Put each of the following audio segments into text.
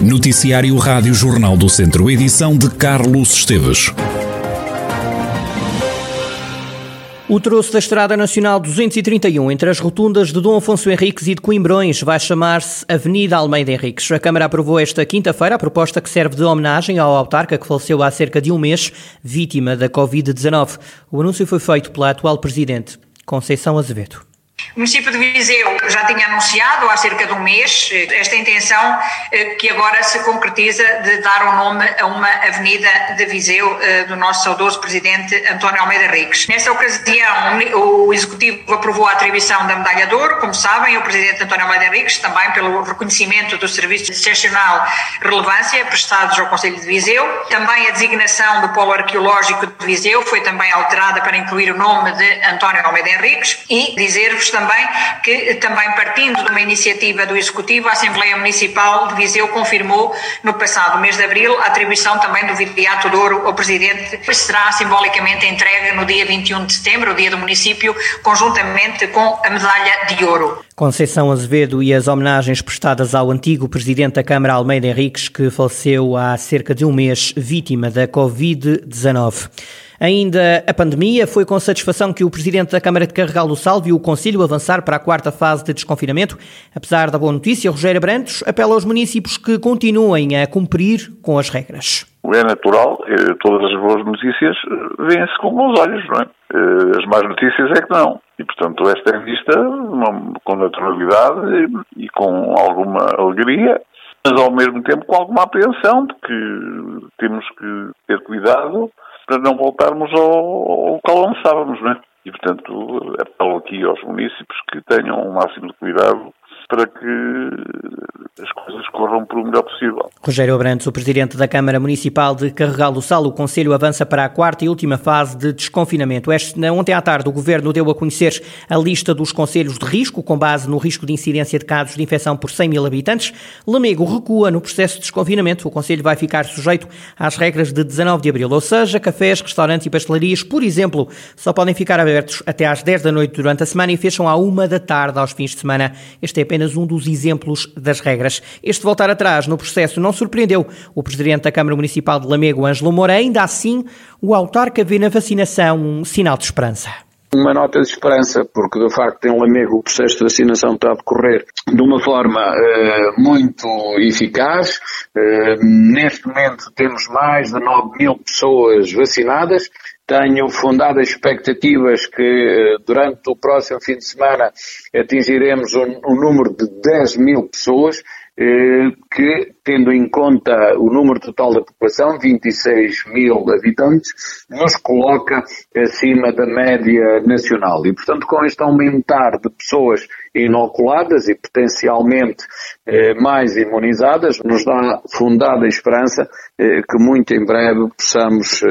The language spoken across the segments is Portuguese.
Noticiário Rádio Jornal do Centro, edição de Carlos Esteves. O troço da Estrada Nacional 231 entre as rotundas de Dom Afonso Henriques e de Coimbrões vai chamar-se Avenida Almeida Henriques. A Câmara aprovou esta quinta-feira a proposta que serve de homenagem ao autarca que faleceu há cerca de um mês, vítima da Covid-19. O anúncio foi feito pela atual presidente, Conceição Azevedo. O município de Viseu já tinha anunciado há cerca de um mês esta intenção eh, que agora se concretiza de dar o um nome a uma avenida de Viseu eh, do nosso saudoso presidente António Almeida Ricos. Nessa ocasião, o Executivo aprovou a atribuição da medalha de ouro, como sabem, o presidente António Almeida Ricos, também pelo reconhecimento do serviço de excepcional relevância prestados ao Conselho de Viseu. Também a designação do Polo Arqueológico de Viseu foi também alterada para incluir o nome de António Almeida Henriques e dizer-vos também que, também partindo de uma iniciativa do Executivo, a Assembleia Municipal de Viseu confirmou no passado mês de abril a atribuição também do Viriato de Ouro ao Presidente, que será simbolicamente entregue no dia 21 de setembro, o dia do município, conjuntamente com a medalha de ouro. Conceição Azevedo e as homenagens prestadas ao antigo Presidente da Câmara Almeida Henriques, que faleceu há cerca de um mês vítima da Covid-19. Ainda a pandemia foi com satisfação que o Presidente da Câmara de Carregal do Sal viu o Conselho avançar para a quarta fase de desconfinamento. Apesar da boa notícia, Rogério Brantos apela aos municípios que continuem a cumprir com as regras. É natural, eh, todas as boas notícias eh, vêm-se com bons olhos, não é? Eh, as más notícias é que não. E, portanto, esta é vista com naturalidade e, com alguma alegria, mas ao mesmo tempo com alguma apreensão de que temos que ter cuidado para não voltarmos ao, ao local onde não é? E, portanto, apelo aqui aos municípios que tenham o máximo de cuidado para que as coisas corram por o melhor possível. Rogério Abrantes, o Presidente da Câmara Municipal de Carregal do Sal, o Conselho avança para a quarta e última fase de desconfinamento. Ontem à tarde o Governo deu a conhecer a lista dos conselhos de risco, com base no risco de incidência de casos de infecção por 100 mil habitantes. Lamego recua no processo de desconfinamento. O Conselho vai ficar sujeito às regras de 19 de abril, ou seja, cafés, restaurantes e pastelarias, por exemplo, só podem ficar abertos até às 10 da noite durante a semana e fecham à 1 da tarde aos fins de semana. Este é apenas apenas um dos exemplos das regras. Este voltar atrás no processo não surpreendeu o Presidente da Câmara Municipal de Lamego, Ângelo Moura. Ainda assim, o autarca vê na vacinação um sinal de esperança uma nota de esperança, porque de facto em Lamego o processo de vacinação está a decorrer de uma forma uh, muito eficaz. Uh, neste momento temos mais de 9 mil pessoas vacinadas tenho fundadas expectativas que eh, durante o próximo fim de semana atingiremos um, um número de 10 mil pessoas eh, que, tendo em conta o número total da população, 26 mil habitantes, nos coloca acima da média nacional. E, portanto, com este aumentar de pessoas inoculadas e potencialmente eh, mais imunizadas, nos dá fundada esperança eh, que muito em breve possamos eh,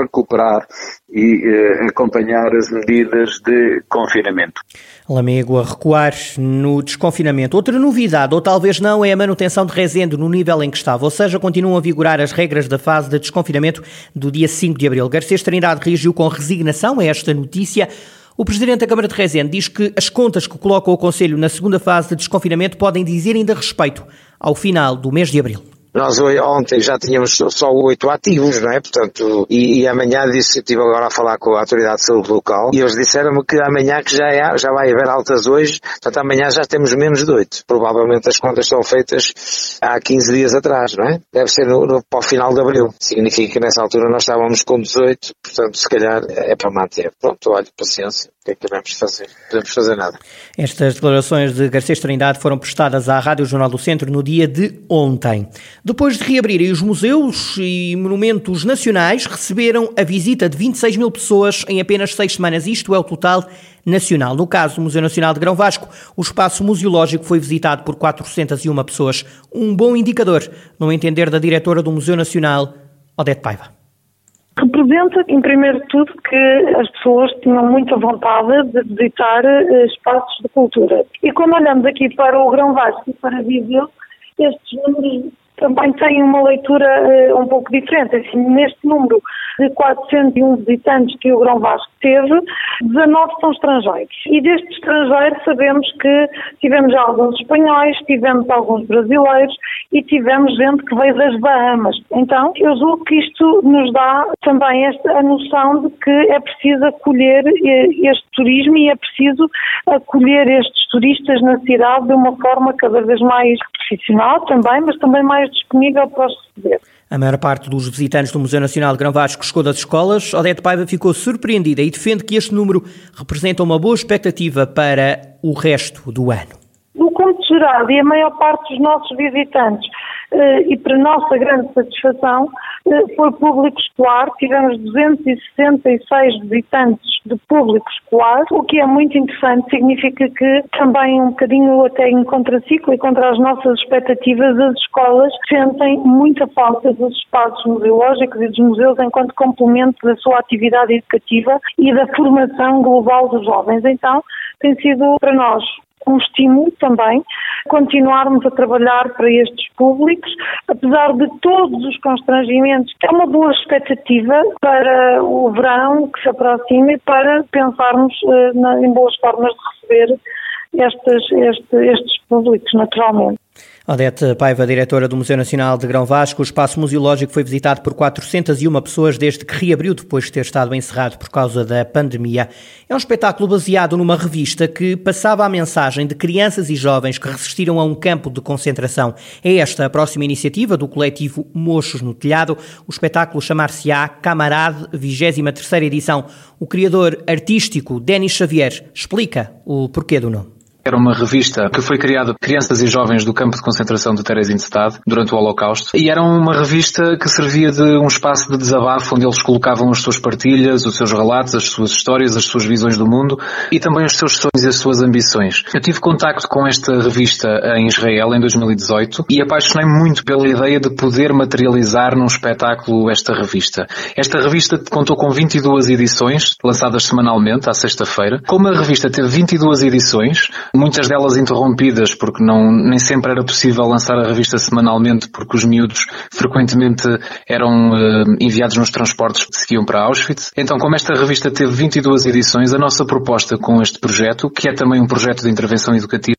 recuperar e eh, acompanhar as medidas de confinamento. Lamego a recuar no desconfinamento. Outra novidade, ou talvez não, é a manutenção de Rezende no nível em que estava, ou seja, continuam a vigorar as regras da fase de desconfinamento do dia 5 de abril. Garcês Trindade reagiu com resignação a esta notícia. O Presidente da Câmara de Rezende diz que as contas que coloca o Conselho na segunda fase de desconfinamento podem dizer ainda respeito ao final do mês de abril. Nós ontem já tínhamos só oito ativos, não é? Portanto, e, e amanhã disse, estive agora a falar com a Autoridade de Saúde Local e eles disseram-me que amanhã que já, é, já vai haver altas hoje, portanto amanhã já temos menos de oito. Provavelmente as contas são feitas há 15 dias atrás, não é? Deve ser no, no, para o final de abril. Significa que nessa altura nós estávamos com 18, portanto se calhar é para manter. Pronto, olha, paciência. O que é que devemos fazer? Não podemos fazer nada. Estas declarações de Garcês Trindade foram prestadas à Rádio Jornal do Centro no dia de ontem. Depois de reabrirem os museus e monumentos nacionais, receberam a visita de 26 mil pessoas em apenas seis semanas. Isto é o total nacional. No caso do Museu Nacional de Grão Vasco, o espaço museológico foi visitado por 401 pessoas. Um bom indicador, no entender da diretora do Museu Nacional, Odete Paiva representa, em primeiro de tudo, que as pessoas tinham muita vontade de visitar eh, espaços de cultura. E quando olhamos aqui para o Grão Vasco e para Viseu, estes números também têm uma leitura uh, um pouco diferente. Assim, neste número de 401 visitantes que o Grão Vasco teve, 19 são estrangeiros. E destes estrangeiros sabemos que tivemos alguns espanhóis, tivemos alguns brasileiros e tivemos gente que veio das Bahamas. Então, eu julgo que isto nos dá também esta, a noção de que é preciso acolher eh, este turismo e é preciso acolher estes turistas na cidade de uma forma cada vez mais profissional também, mas também mais disponível para os receber. A maior parte dos visitantes do Museu Nacional de Grão Vasco chegou das escolas. Odete Paiva ficou surpreendida e defende que este número representa uma boa expectativa para o resto do ano. No conto geral, e a maior parte dos nossos visitantes eh, e para nossa grande satisfação, foi público escolar. Tivemos 266 visitantes de público escolar, o que é muito interessante, significa que também um bocadinho até em contraciclo e contra as nossas expectativas, as escolas sentem muita falta dos espaços museológicos e dos museus enquanto complemento da sua atividade educativa e da formação global dos jovens. Então, tem sido para nós um estímulo também continuarmos a trabalhar para estes públicos, apesar de todos os constrangimentos. É uma boa expectativa para o verão que se aproxima e para pensarmos uh, em boas formas de receber estes, este, estes públicos, naturalmente. Odete Paiva, diretora do Museu Nacional de Grão Vasco, o espaço museológico foi visitado por 401 pessoas desde que reabriu depois de ter estado encerrado por causa da pandemia. É um espetáculo baseado numa revista que passava a mensagem de crianças e jovens que resistiram a um campo de concentração. É esta a próxima iniciativa do coletivo Mochos no Telhado. O espetáculo chamar-se-á Camarade, 23ª edição. O criador artístico Denis Xavier explica o porquê do nome. Era uma revista que foi criada por crianças e jovens do campo de concentração de Theresienstadt durante o Holocausto e era uma revista que servia de um espaço de desabafo onde eles colocavam as suas partilhas, os seus relatos, as suas histórias, as suas visões do mundo e também os seus sonhos e as suas ambições. Eu tive contacto com esta revista em Israel em 2018 e apaixonei-me muito pela ideia de poder materializar num espetáculo esta revista. Esta revista contou com 22 edições, lançadas semanalmente, à sexta-feira. Como a revista teve 22 edições, muitas delas interrompidas porque não, nem sempre era possível lançar a revista semanalmente porque os miúdos frequentemente eram uh, enviados nos transportes que seguiam para Auschwitz. Então, como esta revista teve 22 edições, a nossa proposta com este projeto, que é também um projeto de intervenção educativa,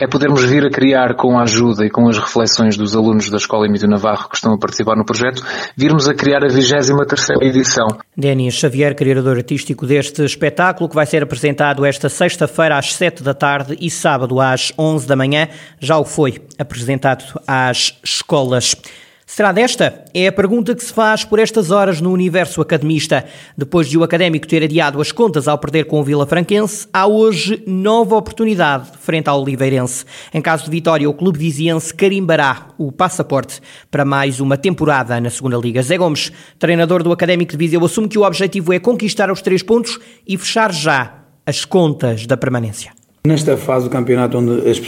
é podermos vir a criar com a ajuda e com as reflexões dos alunos da Escola Emílio Navarro que estão a participar no projeto, virmos a criar a 23 edição. Denis Xavier, criador artístico deste espetáculo, que vai ser apresentado esta sexta-feira às 7 da tarde e sábado às 11 da manhã. Já o foi apresentado às escolas. Será desta? É a pergunta que se faz por estas horas no universo academista. Depois de o académico ter adiado as contas ao perder com o Vila Franquense, há hoje nova oportunidade frente ao Oliveirense. Em caso de vitória, o clube viziense carimbará o passaporte para mais uma temporada na segunda Liga. Zé Gomes, treinador do Académico de Viseu, assume que o objetivo é conquistar os três pontos e fechar já as contas da permanência. Nesta fase do campeonato, onde as,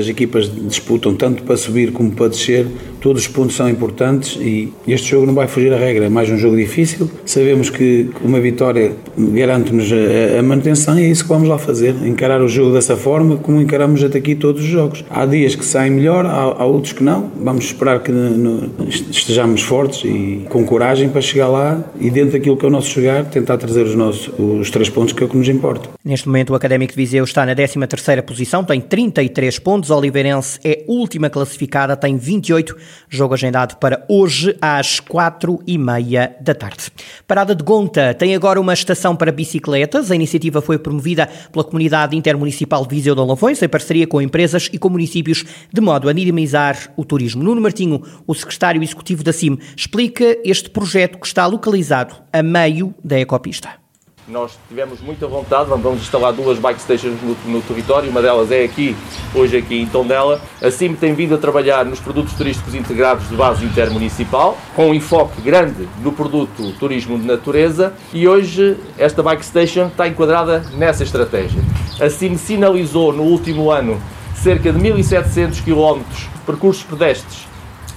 as, equipas disputam tanto para subir como para descer, todos os pontos são importantes e este jogo não vai fugir à regra. É mais um jogo difícil. Sabemos que uma vitória garante-nos a, a, manutenção e é isso que vamos lá fazer. Encarar o jogo dessa forma, como encaramos até aqui todos os jogos. Há dias que saem melhor, há, há outros que não. Vamos esperar que no, estejamos fortes e com coragem para chegar lá e, dentro daquilo que é o nosso jogar, tentar trazer os, nossos, os três pontos que é o que nos importa. Neste momento, o Académico de Viseu está na 10 13ª posição, tem 33 pontos. Oliveirense é última classificada, tem 28. Jogo agendado para hoje às 4 e meia da tarde. Parada de Gonta tem agora uma estação para bicicletas. A iniciativa foi promovida pela Comunidade Intermunicipal de Viseu de Olafões, em parceria com empresas e com municípios, de modo a dinamizar o turismo. Nuno Martinho, o secretário executivo da CIM, explica este projeto que está localizado a meio da ecopista. Nós tivemos muita vontade, vamos instalar duas bike stations no, no, território, uma delas é aqui, hoje aqui em Tondela. A CIM tem vindo a trabalhar nos produtos turísticos integrados de base intermunicipal, com um enfoque grande no produto turismo de natureza e hoje esta bike station está enquadrada nessa estratégia. A CIM sinalizou no último ano cerca de 1.700 km percursos pedestres,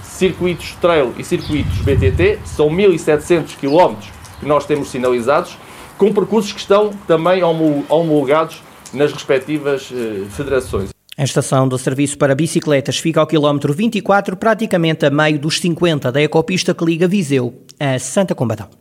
circuitos trail e circuitos BTT, são 1.700 km que nós temos sinalizados com percursos que estão também homologados nas respectivas eh, federações. A estação do serviço para bicicletas fica ao quilómetro 24, praticamente a meio dos 50 da ecopista que liga Viseu a Santa Combadão.